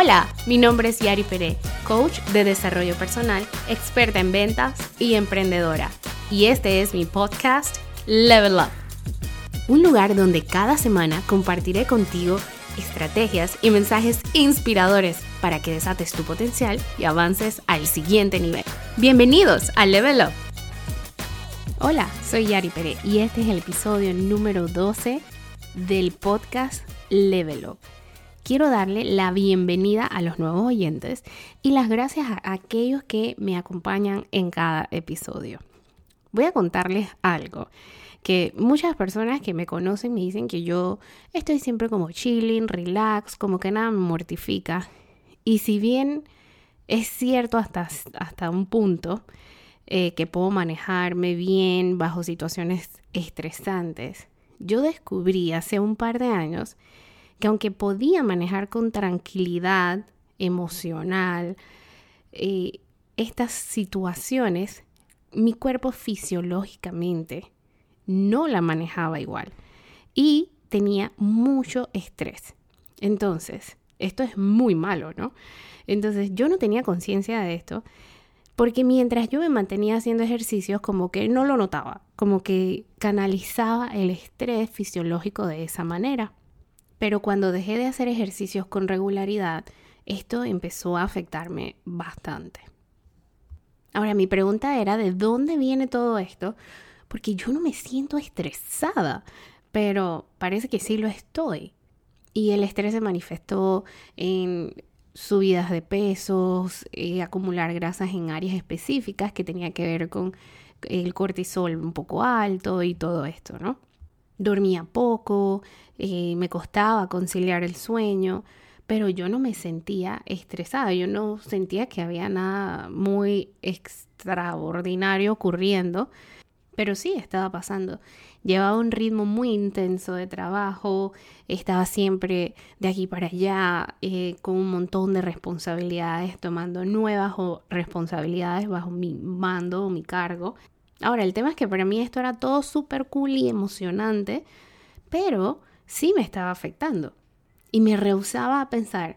Hola, mi nombre es Yari Pérez, coach de desarrollo personal, experta en ventas y emprendedora. Y este es mi podcast Level Up. Un lugar donde cada semana compartiré contigo estrategias y mensajes inspiradores para que desates tu potencial y avances al siguiente nivel. Bienvenidos a Level Up. Hola, soy Yari Pérez y este es el episodio número 12 del podcast Level Up quiero darle la bienvenida a los nuevos oyentes y las gracias a aquellos que me acompañan en cada episodio. Voy a contarles algo que muchas personas que me conocen me dicen que yo estoy siempre como chilling, relax, como que nada me mortifica. Y si bien es cierto hasta, hasta un punto eh, que puedo manejarme bien bajo situaciones estresantes, yo descubrí hace un par de años que aunque podía manejar con tranquilidad emocional eh, estas situaciones, mi cuerpo fisiológicamente no la manejaba igual y tenía mucho estrés. Entonces, esto es muy malo, ¿no? Entonces, yo no tenía conciencia de esto porque mientras yo me mantenía haciendo ejercicios, como que no lo notaba, como que canalizaba el estrés fisiológico de esa manera. Pero cuando dejé de hacer ejercicios con regularidad, esto empezó a afectarme bastante. Ahora, mi pregunta era, ¿de dónde viene todo esto? Porque yo no me siento estresada, pero parece que sí lo estoy. Y el estrés se manifestó en subidas de pesos, eh, acumular grasas en áreas específicas que tenía que ver con el cortisol un poco alto y todo esto, ¿no? Dormía poco, eh, me costaba conciliar el sueño, pero yo no me sentía estresada, yo no sentía que había nada muy extraordinario ocurriendo, pero sí estaba pasando. Llevaba un ritmo muy intenso de trabajo, estaba siempre de aquí para allá, eh, con un montón de responsabilidades, tomando nuevas responsabilidades bajo mi mando o mi cargo. Ahora, el tema es que para mí esto era todo súper cool y emocionante, pero sí me estaba afectando. Y me rehusaba a pensar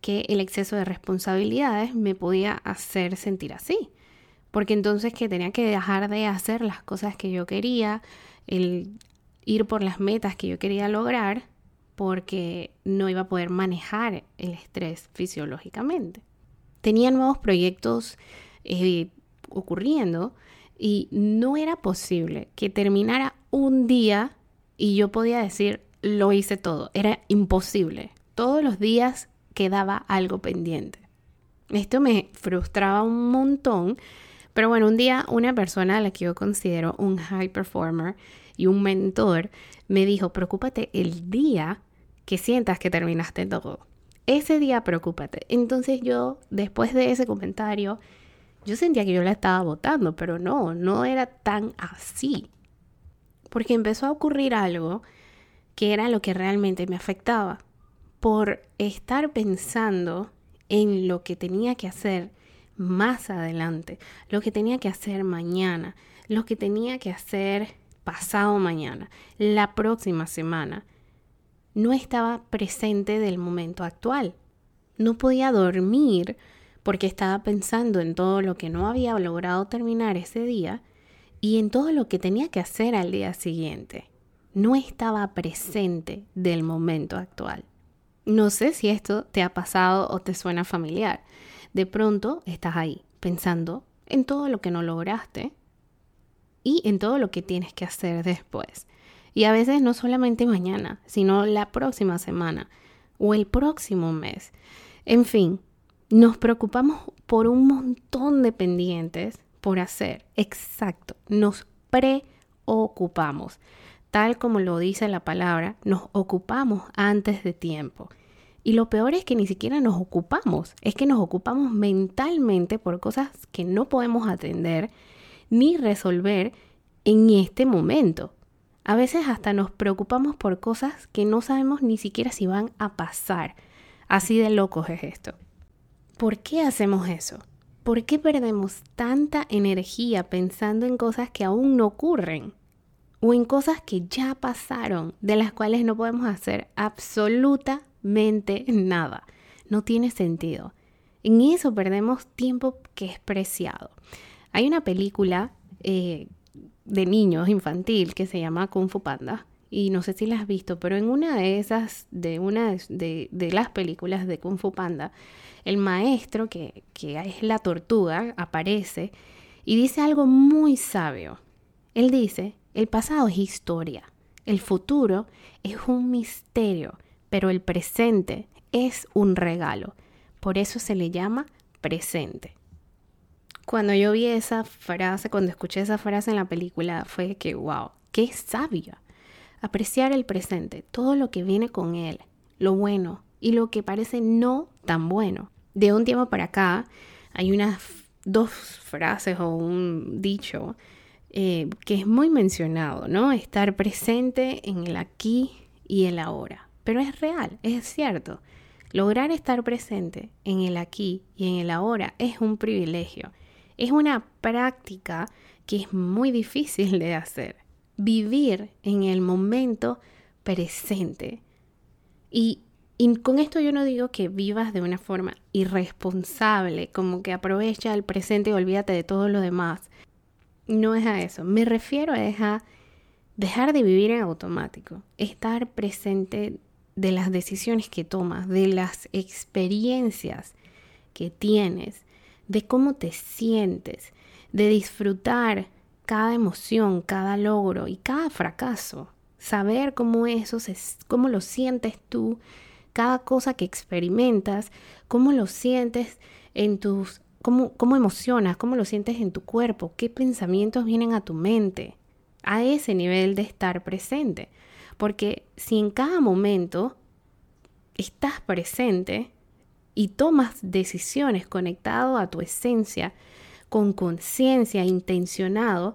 que el exceso de responsabilidades me podía hacer sentir así. Porque entonces que tenía que dejar de hacer las cosas que yo quería, el ir por las metas que yo quería lograr, porque no iba a poder manejar el estrés fisiológicamente. Tenía nuevos proyectos eh, ocurriendo y no era posible que terminara un día y yo podía decir, lo hice todo. Era imposible. Todos los días quedaba algo pendiente. Esto me frustraba un montón, pero bueno, un día una persona a la que yo considero un high performer y un mentor me dijo, preocúpate el día que sientas que terminaste todo. Ese día preocúpate. Entonces yo, después de ese comentario, yo sentía que yo la estaba votando, pero no, no era tan así. Porque empezó a ocurrir algo que era lo que realmente me afectaba. Por estar pensando en lo que tenía que hacer más adelante, lo que tenía que hacer mañana, lo que tenía que hacer pasado mañana, la próxima semana, no estaba presente del momento actual. No podía dormir porque estaba pensando en todo lo que no había logrado terminar ese día y en todo lo que tenía que hacer al día siguiente. No estaba presente del momento actual. No sé si esto te ha pasado o te suena familiar. De pronto estás ahí pensando en todo lo que no lograste y en todo lo que tienes que hacer después. Y a veces no solamente mañana, sino la próxima semana o el próximo mes. En fin, nos preocupamos por un montón de pendientes por hacer. Exacto, nos preocupamos. Tal como lo dice la palabra, nos ocupamos antes de tiempo. Y lo peor es que ni siquiera nos ocupamos, es que nos ocupamos mentalmente por cosas que no podemos atender ni resolver en este momento. A veces hasta nos preocupamos por cosas que no sabemos ni siquiera si van a pasar. Así de locos es esto. ¿Por qué hacemos eso? ¿Por qué perdemos tanta energía pensando en cosas que aún no ocurren? O en cosas que ya pasaron, de las cuales no podemos hacer absolutamente nada. no tiene sentido. En eso perdemos tiempo que es preciado. Hay una película eh, de niños infantil que se llama Kung Fu Panda y no sé si la has visto, pero en una de esas, de una de, las películas de Kung Fu Panda, el maestro, que, que es la tortuga, aparece y dice algo muy sabio. Él dice, el pasado es historia, el futuro es un misterio, pero el presente es un regalo. Por eso se le llama presente. Cuando yo vi esa frase, cuando escuché esa frase en la película, fue que, wow, qué sabia apreciar el presente, todo lo que viene con él, lo bueno y lo que parece no tan bueno. De un tiempo para acá hay unas dos frases o un dicho eh, que es muy mencionado, ¿no? Estar presente en el aquí y el ahora. Pero es real, es cierto. Lograr estar presente en el aquí y en el ahora es un privilegio. Es una práctica que es muy difícil de hacer vivir en el momento presente. Y, con esto yo no digo que vivas de una forma irresponsable, como que aprovecha el presente y olvídate de todo lo demás. No es a eso. Me refiero a, a dejar de vivir en automático, estar presente de las decisiones que tomas, de las experiencias que tienes, de cómo te sientes, de disfrutar cada emoción, cada logro y cada fracaso. Saber cómo eso, se, cómo lo sientes tú, cada cosa que experimentas, cómo lo sientes en tus, cómo, cómo emocionas, cómo lo sientes en tu cuerpo, qué pensamientos vienen a tu mente, a ese nivel de estar presente. Porque si en cada momento estás presente y tomas decisiones conectado a tu esencia, con conciencia, intencionado,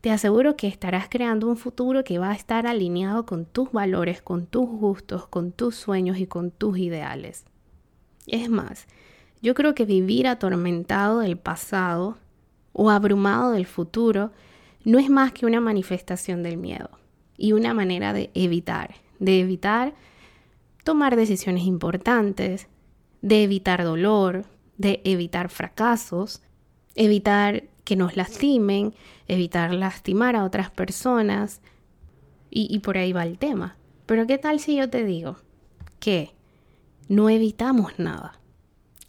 te aseguro que estarás creando un futuro que va a estar alineado con tus valores, con tus gustos, con tus sueños y con tus ideales. Es más, yo creo que vivir atormentado del pasado o abrumado del futuro no es más que una manifestación del miedo y una manera de evitar, de evitar tomar decisiones importantes, de evitar dolor, de evitar fracasos, evitar que nos lastimen, evitar lastimar a otras personas. Y, por ahí va el tema. Pero ¿qué tal si yo te digo que no evitamos nada?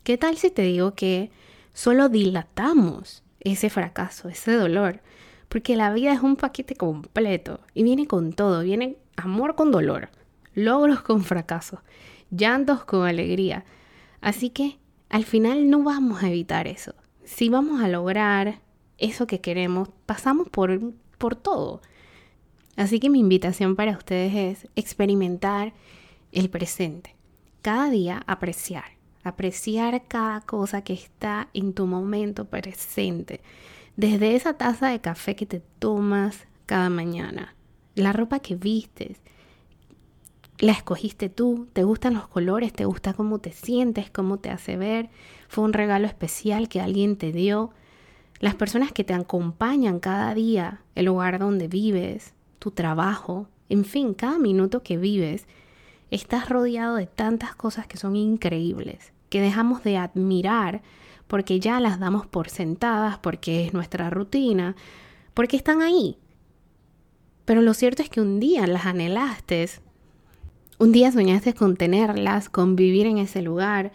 ¿Qué tal si te digo que solo dilatamos ese fracaso, ese dolor? Porque la vida es un paquete completo y viene con todo, viene amor con dolor, logros con fracaso, llantos con alegría. Así que al final no vamos a evitar eso, si vamos a lograr eso que queremos, pasamos por, por todo. Así que mi invitación para ustedes es experimentar el presente. Cada día apreciar, apreciar cada cosa que está en tu momento presente. Desde esa taza de café que te tomas cada mañana, la ropa que vistes, la escogiste tú, te gustan los colores, te gusta cómo te sientes, cómo te hace ver, fue un regalo especial que alguien te dio, las personas que te acompañan cada día, el lugar donde vives, tu trabajo, en fin, cada minuto que vives, estás rodeado de tantas cosas que son increíbles, que dejamos de admirar porque ya las damos por sentadas, porque es nuestra rutina, porque están ahí. Pero lo cierto es que un día las anhelaste, un día soñaste con tenerlas, con vivir en ese lugar,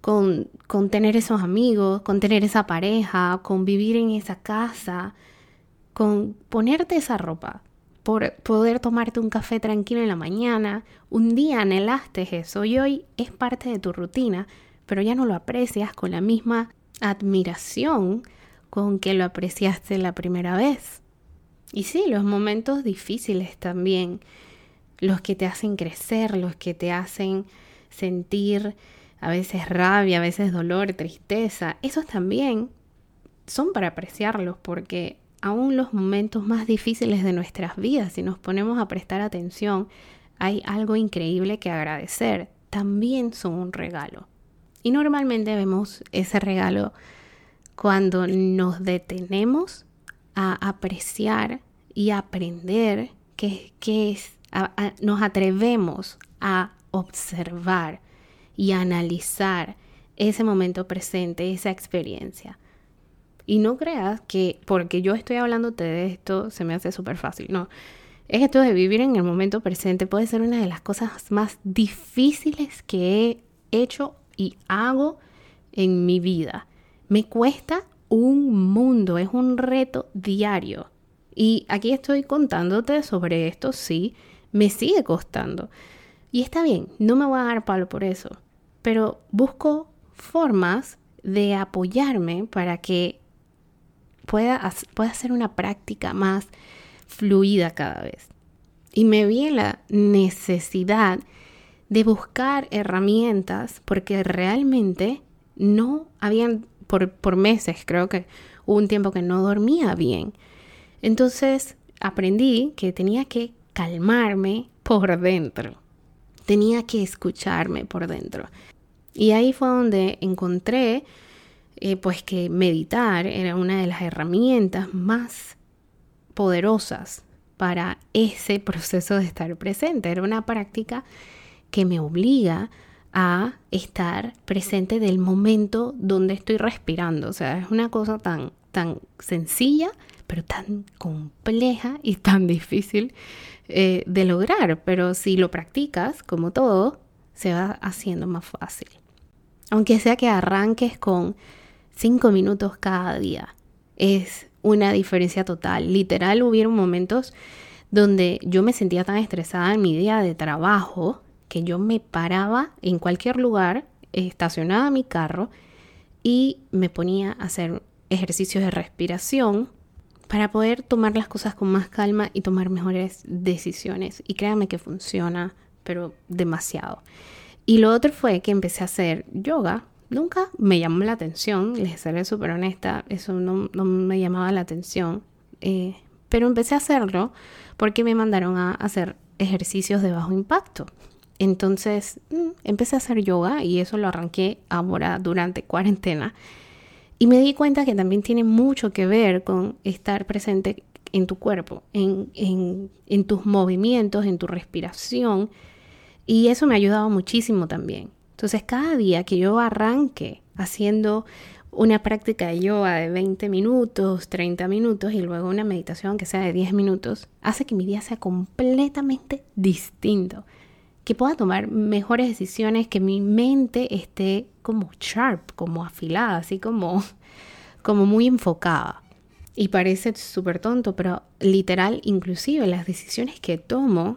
con, con tener esos amigos, con tener esa pareja, con vivir en esa casa, con ponerte esa ropa, por poder tomarte un café tranquilo en la mañana. Un día anhelaste eso y hoy es parte de tu rutina, pero ya no lo aprecias con la misma admiración con que lo apreciaste la primera vez. Y sí, los momentos difíciles también los que te hacen crecer, los que te hacen sentir a veces rabia, a veces dolor, tristeza, esos también son para apreciarlos porque aún los momentos más difíciles de nuestras vidas, si nos ponemos a prestar atención, hay algo increíble que agradecer, también son un regalo. Y normalmente vemos ese regalo cuando nos detenemos a apreciar y aprender qué, qué es nos atrevemos a observar y analizar ese momento presente, esa experiencia. Y no creas que porque yo estoy hablándote de esto se me hace súper fácil, no. Es esto de vivir en el momento presente puede ser una de las cosas más difíciles que he hecho y hago en mi vida. Me cuesta un mundo, es un reto diario. Y aquí estoy contándote sobre esto, sí, me sigue costando. Y está bien, no me voy a dar palo por eso, pero busco formas de apoyarme para que pueda, pueda ser una práctica más fluida cada vez. Y me vi en la necesidad de buscar herramientas porque realmente no habían, por, por meses creo que hubo un tiempo que no dormía bien. Entonces aprendí que tenía que calmarme por dentro. Tenía que escucharme por dentro. Y ahí fue donde encontré eh, pues que meditar era una de las herramientas más poderosas para ese proceso de estar presente. Era una práctica que me obliga a estar presente del momento donde estoy respirando. O sea, es una cosa tan, tan sencilla, pero tan compleja y tan difícil eh, de lograr. Pero si lo practicas, como todo, se va haciendo más fácil. Aunque sea que arranques con cinco minutos cada día, es una diferencia total. Literal, hubieron momentos donde yo me sentía tan estresada en mi día de trabajo que yo me paraba en cualquier lugar, estacionaba mi carro y me ponía a hacer ejercicios de respiración para poder tomar las cosas con más calma y tomar mejores decisiones. Y créanme que funciona, pero demasiado. Y lo otro fue que empecé a hacer yoga. Nunca me llamó la atención, les seré súper honesta, eso no, me llamaba la atención. Eh, pero empecé a hacerlo porque me mandaron a hacer ejercicios de bajo impacto. Entonces mm, empecé a hacer yoga y eso lo arranqué ahora durante cuarentena. Y me di cuenta que también tiene mucho que ver con estar presente en tu cuerpo, en, en, tus movimientos, en tu respiración y eso me ha ayudado muchísimo también. Entonces, cada día que yo arranque haciendo una práctica de yoga de 20 minutos, 30 minutos y luego una meditación que sea de 10 minutos, hace que mi día sea completamente distinto. Que pueda tomar mejores decisiones, que mi mente esté como sharp, como afilada, así como, como muy enfocada. Y parece súper tonto, pero literal, inclusive las decisiones que tomo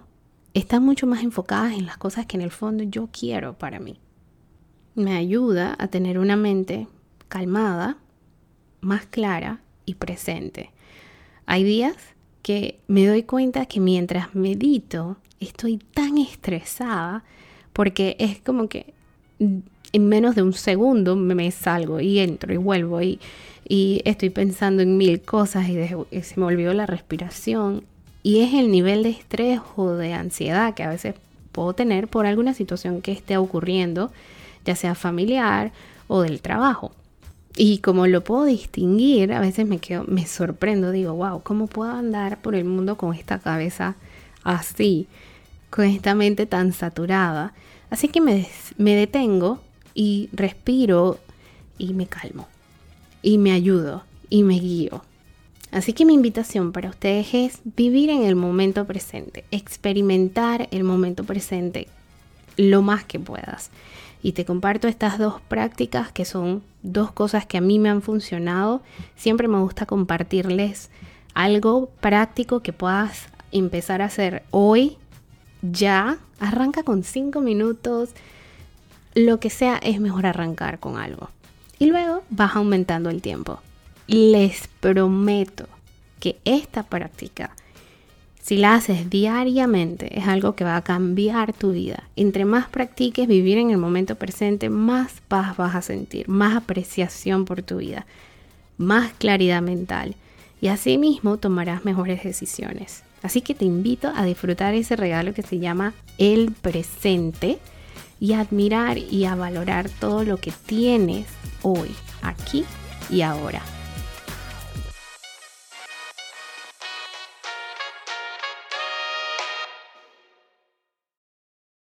están mucho más enfocadas en las cosas que en el fondo yo quiero para mí. Me ayuda a tener una mente calmada, más clara y presente. Hay días que me doy cuenta que mientras medito estoy tan estresada porque es como que en menos de un segundo me salgo y entro y vuelvo y, y estoy pensando en mil cosas y se me olvidó la respiración y es el nivel de estrés o de ansiedad que a veces puedo tener por alguna situación que esté ocurriendo, ya sea familiar o del trabajo. Y como lo puedo distinguir, a veces me quedo, me sorprendo, digo, wow, ¿cómo puedo andar por el mundo con esta cabeza así, con esta mente tan saturada? Así que me, me detengo y respiro y me calmo. Y me ayudo y me guío. Así que mi invitación para ustedes es vivir en el momento presente, experimentar el momento presente lo más que puedas. Y te comparto estas dos prácticas que son dos cosas que a mí me han funcionado. Siempre me gusta compartirles algo práctico que puedas empezar a hacer hoy, ya. Arranca con cinco minutos. Lo que sea es mejor arrancar con algo. Y luego vas aumentando el tiempo les prometo que esta práctica, si la haces diariamente, es algo que va a cambiar tu vida. Entre más practiques vivir en el momento presente, más paz vas a sentir, más apreciación por tu vida, más claridad mental y asimismo tomarás mejores decisiones. Así que te invito a disfrutar ese regalo que se llama el presente y a admirar y a valorar todo lo que tienes hoy, aquí y ahora.